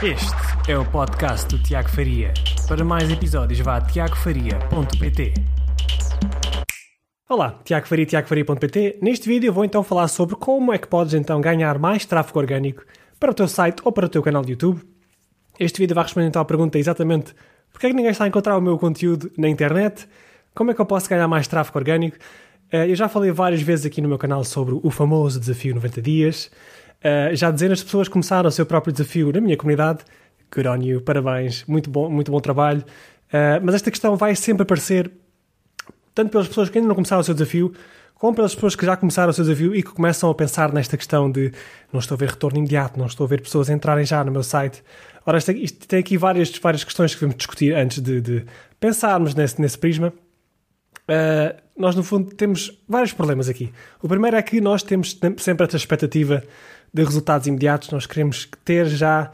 Este é o podcast do Tiago Faria. Para mais episódios, vá a tiagofaria.pt. Olá, Tiago Faria, tiagofaria.pt. Neste vídeo vou então falar sobre como é que podes então ganhar mais tráfego orgânico para o teu site ou para o teu canal de YouTube. Este vídeo vai responder então à pergunta exatamente porque é que ninguém está a encontrar o meu conteúdo na internet, como é que eu posso ganhar mais tráfego orgânico. Eh, eu já falei várias vezes aqui no meu canal sobre o famoso desafio 90 dias. Uh, já dezenas de pessoas começaram o seu próprio desafio na minha comunidade. Good on you, parabéns, muito bom, muito bom trabalho. Uh, mas esta questão vai sempre aparecer, tanto pelas pessoas que ainda não começaram o seu desafio, como pelas pessoas que já começaram o seu desafio e que começam a pensar nesta questão de não estou a ver retorno imediato, não estou a ver pessoas entrarem já no meu site. Ora, isto, isto tem aqui várias, várias questões que devemos discutir antes de, de pensarmos nesse, nesse prisma. Uh, nós, no fundo, temos vários problemas aqui. O primeiro é que nós temos sempre essa expectativa de resultados imediatos. Nós queremos ter já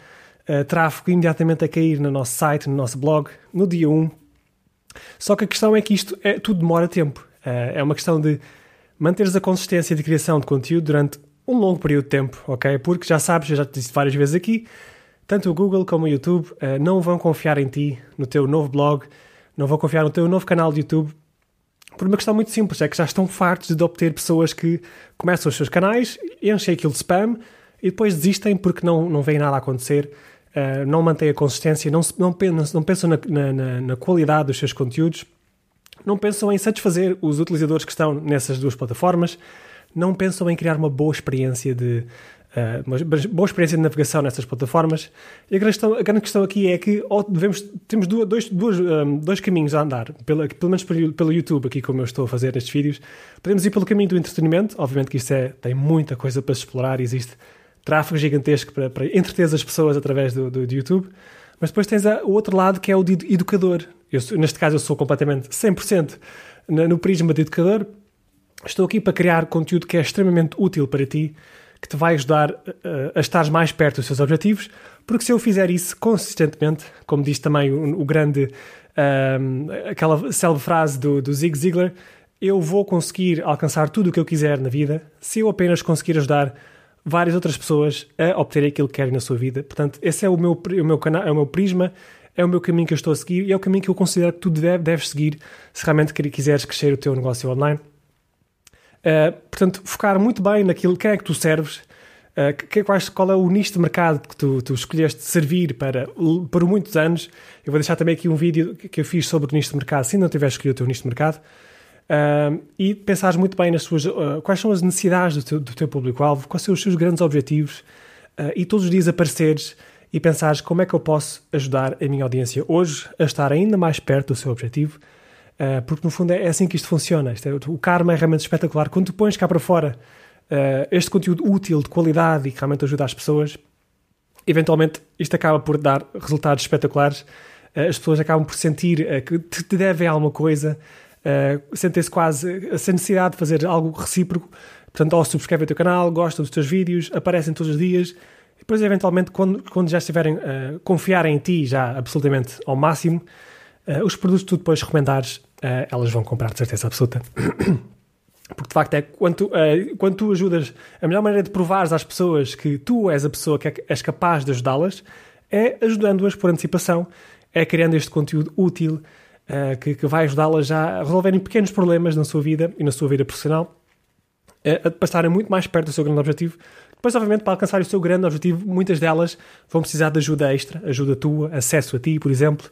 uh, tráfego imediatamente a cair no nosso site, no nosso blog, no dia 1. Só que a questão é que isto é, tudo demora tempo. Uh, é uma questão de manteres a consistência de criação de conteúdo durante um longo período de tempo, ok? Porque já sabes, eu já te disse várias vezes aqui, tanto o Google como o YouTube uh, não vão confiar em ti, no teu novo blog, não vão confiar no teu novo canal de YouTube por uma questão muito simples, é que já estão fartos de obter pessoas que começam os seus canais, enchem aquilo de spam e depois desistem porque não, não vem nada a acontecer, uh, não mantêm a consistência, não, não, não pensam na, na, na, qualidade dos seus conteúdos, não pensam em satisfazer os utilizadores que estão nessas duas plataformas, não pensam em criar uma boa experiência de, uma boa experiência de navegação nessas plataformas. E a grande questão, a grande questão aqui é que devemos, temos duas, dois, dois, um, dois caminhos a andar, pela, pelo menos pelo, YouTube, aqui como eu estou a fazer estes vídeos. Podemos ir pelo caminho do entretenimento, obviamente que isto é, tem muita coisa para se explorar, existe tráfego gigantesco para, para entreter as pessoas através do, do, do YouTube. Mas depois tens a, o outro lado que é o de educador. Eu, neste caso eu sou completamente 100% no, no prisma de educador. Estou aqui para criar conteúdo que é extremamente útil para ti, que te vai ajudar eh, a estar mais perto dos seus objetivos, porque se eu fizer isso consistentemente, como diz também o, o grande, ehm, aquela célebre frase do, do Zig Ziglar, eu vou conseguir alcançar tudo o que eu quiser na vida se eu apenas conseguir ajudar várias outras pessoas a obter aquilo que querem na sua vida. Portanto, esse é o meu, o meu, canal, é o meu prisma, é o meu caminho que eu estou a seguir e é o caminho que eu considero que tu deve, deves seguir se realmente quiseres crescer o teu negócio online. Uh, portanto, focar muito bem naquilo, quem é que tu serves, uh, que, quais, qual é o nicho de mercado que tu, tu escolheste servir para, por muitos anos. Eu vou deixar também aqui um vídeo que eu fiz sobre o nicho de mercado, se não tiveres escolhido o teu nicho de mercado. Uh, e pensares muito bem nas suas, quais são as necessidades do teu, do teu público-alvo, quais são os seus grandes objetivos, e todos os dias apareceres e pensares como é que eu posso ajudar a minha audiência hoje a estar ainda mais perto do seu objetivo Uh, porque no fundo é, é, assim que isto funciona. Isto é, o karma é realmente espetacular. Quando tu pões cá para fora uh, este conteúdo útil, de qualidade e que realmente ajuda as pessoas, eventualmente isto acaba por dar resultados espetaculares. Uh, as pessoas acabam por sentir que te, devem alguma coisa, sentem-se quase essa necessidade de fazer algo recíproco. Portanto, ou subscrevem o teu canal, gostam dos teus vídeos, aparecem todos os dias. E depois, eventualmente, quando, quando já estiverem a confiar em ti, já absolutamente ao máximo, Uh, os produtos que tu depois recomendares, uh, elas vão comprar de certeza absoluta. Porque de facto é quando tu, uh, quando tu ajudas, a melhor maneira de provares às pessoas que tu és a pessoa que é, és capaz de ajudá-las é ajudando-as por antecipação, é criando este conteúdo útil uh, que, que, vai ajudá-las a resolverem pequenos problemas na sua vida e na sua vida profissional, uh, a passarem muito mais perto do seu grande objetivo. Depois, obviamente, para alcançar o seu grande objetivo, muitas delas vão precisar de ajuda extra, ajuda tua, acesso a ti, por exemplo.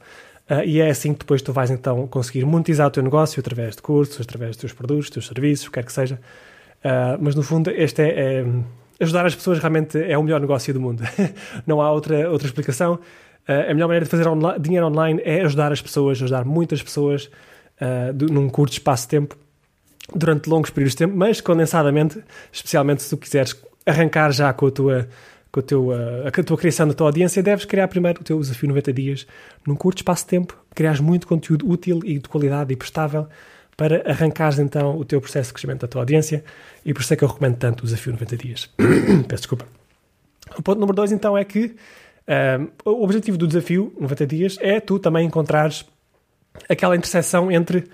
Uh, e é assim que depois tu vais então conseguir monetizar o teu negócio através de cursos, através dos teus produtos, dos teus serviços, o que quer que seja. Uh, mas no fundo, este é, é, ajudar as pessoas realmente é o melhor negócio do mundo. Não há outra, outra explicação. Uh, a melhor maneira de fazer dinheiro online é ajudar as pessoas, ajudar muitas pessoas num curto espaço de tempo, durante longos períodos de tempo, mas condensadamente, especialmente se tu quiseres arrancar já com a tua com a, teu, a, a tua criação da tua audiência, deves criar primeiro o teu desafio 90 dias, num curto espaço de tempo, criares muito conteúdo útil e de qualidade e prestável para arrancares então o teu processo de crescimento da tua audiência e por isso é que eu recomendo tanto o desafio 90 dias. Peço desculpa. O ponto número 2 então é que um, o objetivo do desafio 90 dias é tu também encontrares aquela interseção entre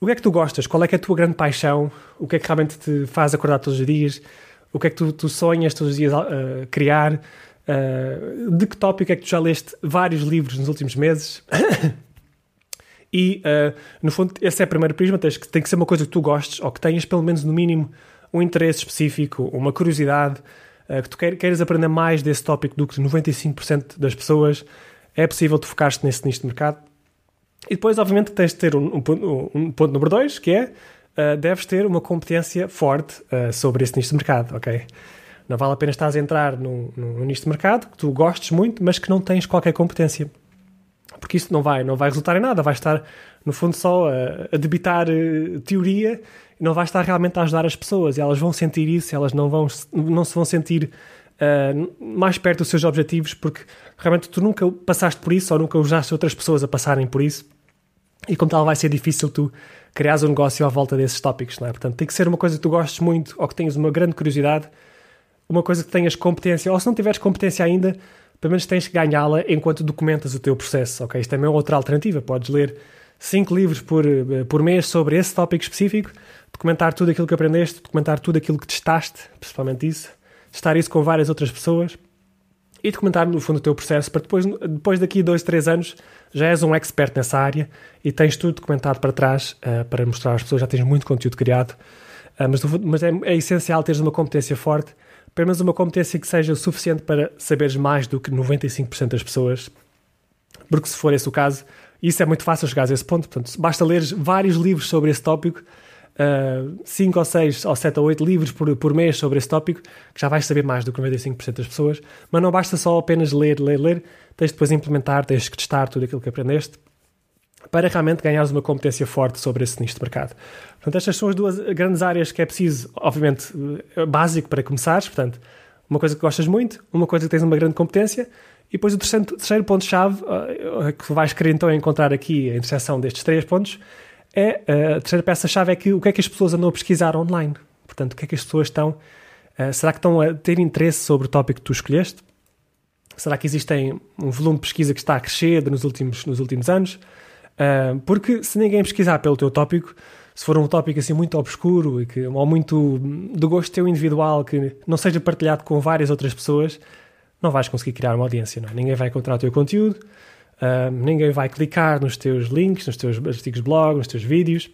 o que é que tu gostas, qual é que é a tua grande paixão, o que é que realmente te faz acordar todos os dias, o que é que tu, tu sonhas todos os dias uh, criar, uh, de que tópico é que tu já leste vários livros nos últimos meses. e, uh, no fundo, esse é o primeiro prisma. Tens que, tem que ser uma coisa que tu gostes ou que tenhas, pelo menos, no mínimo, um interesse específico, uma curiosidade, que tu queiras aprender mais desse tópico do que 95% das pessoas. É possível tu focar-te nesse nicho de mercado. E depois, obviamente, tens de ter um, um, um ponto número dois, que é uh, deves ter uma competência forte uh, sobre esse nicho de mercado, ok? Não vale a pena estás a entrar num, num nicho de mercado que tu gostes muito, mas que não tens qualquer competência. Porque isso não vai, não vai resultar em nada, vai estar, no fundo, só a, a debitar uh, teoria e não vai estar realmente a ajudar as pessoas. E elas vão sentir isso, elas não, vão, não se vão sentir uh, mais perto dos seus objetivos porque realmente tu nunca passaste por isso ou nunca usaste outras pessoas a passarem por isso. E como tal, vai ser difícil tu criares um negócio à volta desses tópicos, não é? Portanto, tem que ser uma coisa que tu gostes muito ou que tenhas uma grande curiosidade uma coisa que tenhas competência, ou se não tiveres competência ainda, pelo menos tens que ganhá-la enquanto documentas o teu processo, ok? Isto também é outra alternativa. Podes ler cinco livros por, eh, por mês sobre esse tópico específico, documentar tudo aquilo que aprendeste, documentar tudo aquilo que testaste, principalmente isso, testar isso com várias outras pessoas e documentar no fundo o teu processo para depois, depois daqui dois, três anos já és um expert nessa área e tens tudo documentado para trás uh, para mostrar às pessoas, já tens muito conteúdo criado, uh, mas, mas é, é essencial teres uma competência forte pelo menos uma competência que seja suficiente para saberes mais do que 95% das pessoas, porque se for esse o caso, isso é muito fácil chegar a esse ponto. Portanto, basta ler vários livros sobre esse tópico, 5 uh, ou 6 ou 7 ou 8 livros por, por mês sobre esse tópico, que já vais saber mais do que 95% das pessoas. Mas não basta só apenas ler, ler, ler, tens de depois implementar, tens que testar tudo aquilo que aprendeste para realmente ganhares uma competência forte sobre esse nicho de mercado. Portanto, estas são as duas grandes áreas que é preciso, obviamente, eh, básico para começares. Portanto, uma coisa que gostas muito, uma coisa que tens uma grande competência, e depois o terceiro, terceiro ponto-chave uh, que vais querer então encontrar aqui, a interseção destes três pontos, é uh, a terceira peça-chave é que o que é que as pessoas andam a pesquisar online. Portanto, o que é que as pessoas estão. Uh, será que estão a ter interesse sobre o tópico que tu escolheste? Será que existem um volume de pesquisa que está a crescer nos últimos, nos últimos anos? Uh, porque se ninguém pesquisar pelo teu tópico, se for um tópico assim muito obscuro e que, ou muito do gosto teu individual, que não seja partilhado com várias outras pessoas, não vais conseguir criar uma audiência. Não é? Ninguém vai encontrar o teu conteúdo, ninguém vai clicar nos teus links, nos teus artigos de blog, nos teus vídeos,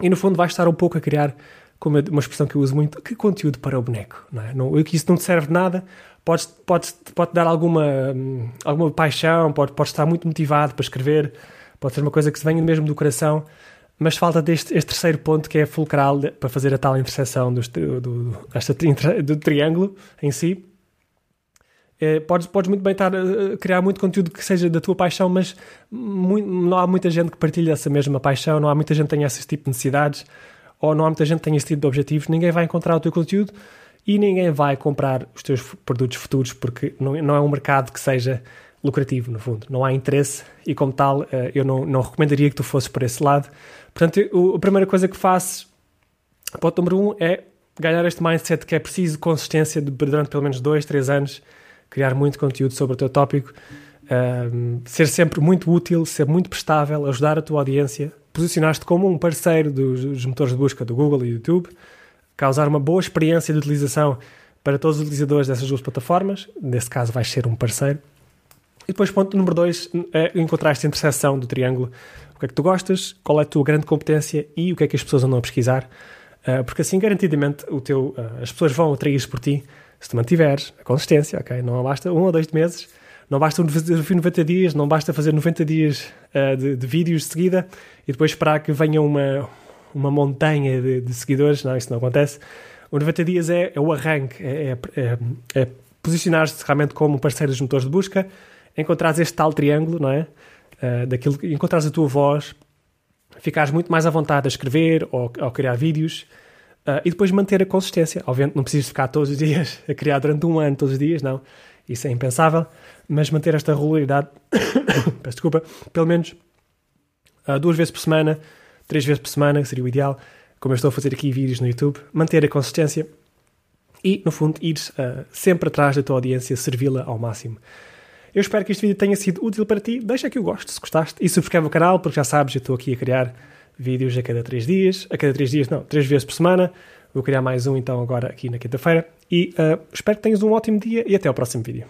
e no fundo vais estar um pouco a criar, como uma expressão que eu uso muito, que conteúdo para o boneco. Não é? não, isso não te serve de nada, pode, pode, pode dar alguma, hum, alguma paixão, pode, pode estar muito motivado para escrever pode ser uma coisa que se venha mesmo do coração, mas falta deste este terceiro ponto que é fulcral para fazer a tal interseção do, do, do, do triângulo em si. É, podes, podes muito bem estar criar muito conteúdo que seja da tua paixão, mas muito, não há muita gente que partilhe essa mesma paixão, não há muita gente que tenha esse tipo de necessidades, ou não há muita gente que tenha esse tipo de objetivos. Ninguém vai encontrar o teu conteúdo e ninguém vai comprar os teus produtos futuros porque não, não é um mercado que seja lucrativo, no fundo. Não há interesse e, como tal, eh, eu não, não recomendaria que tu fosses por esse lado. Portanto, a primeira coisa que faço, ponto número um, é ganhar este mindset que é preciso consistência de, durante pelo menos dois, três anos, criar muito conteúdo sobre o teu tópico, um, ehm, ser sempre muito útil, ser muito prestável, ajudar a tua audiência, posicionar-te como um parceiro dos, dos, motores de busca do Google e do YouTube, causar uma boa experiência de utilização para todos os utilizadores dessas duas plataformas, nesse caso vais ser um parceiro, e depois, ponto número dois, é encontrar esta interseção do triângulo. O que é que tu gostas, qual é a tua grande competência e o que é que as pessoas andam a pesquisar. Uh, porque assim, garantidamente, o teu, uh, as pessoas vão atrair por ti se tu mantiveres a consistência, ok? Não basta um ou dois meses, não basta fazer 90 dias, não basta fazer 90 dias uh, de, de, vídeos de seguida e depois esperar que venha uma, uma montanha de, de seguidores. Não, isso não acontece. O 90 dias é, é o arranque, é, é, é, é posicionar-se realmente como parceiro dos motores de busca, encontrares este tal triângulo, não é? Uh, daquilo, encontrares a tua voz, ficares muito mais à vontade a escrever ou, ou criar vídeos uh, e depois manter a consistência. Obviamente não precisas ficar todos os dias a criar durante um ano, todos os dias, não. Isso é impensável, mas manter esta regularidade, peço desculpa, pelo menos uh, duas vezes por semana, três vezes por semana, seria o ideal, como eu estou a fazer aqui vídeos no YouTube, manter a consistência e, no fundo, ir uh, sempre atrás da tua audiência, servi-la ao máximo. Eu espero que este vídeo tenha sido útil para ti. Deixa aqui o gosto se gostaste e subscreve o canal, porque já sabes, eu estou aqui a criar vídeos a cada 3 dias. A cada 3 dias, não, 3 vezes por semana. Vou criar mais um então agora aqui na quinta-feira. E uh, espero que tenhas um ótimo dia e até ao próximo vídeo.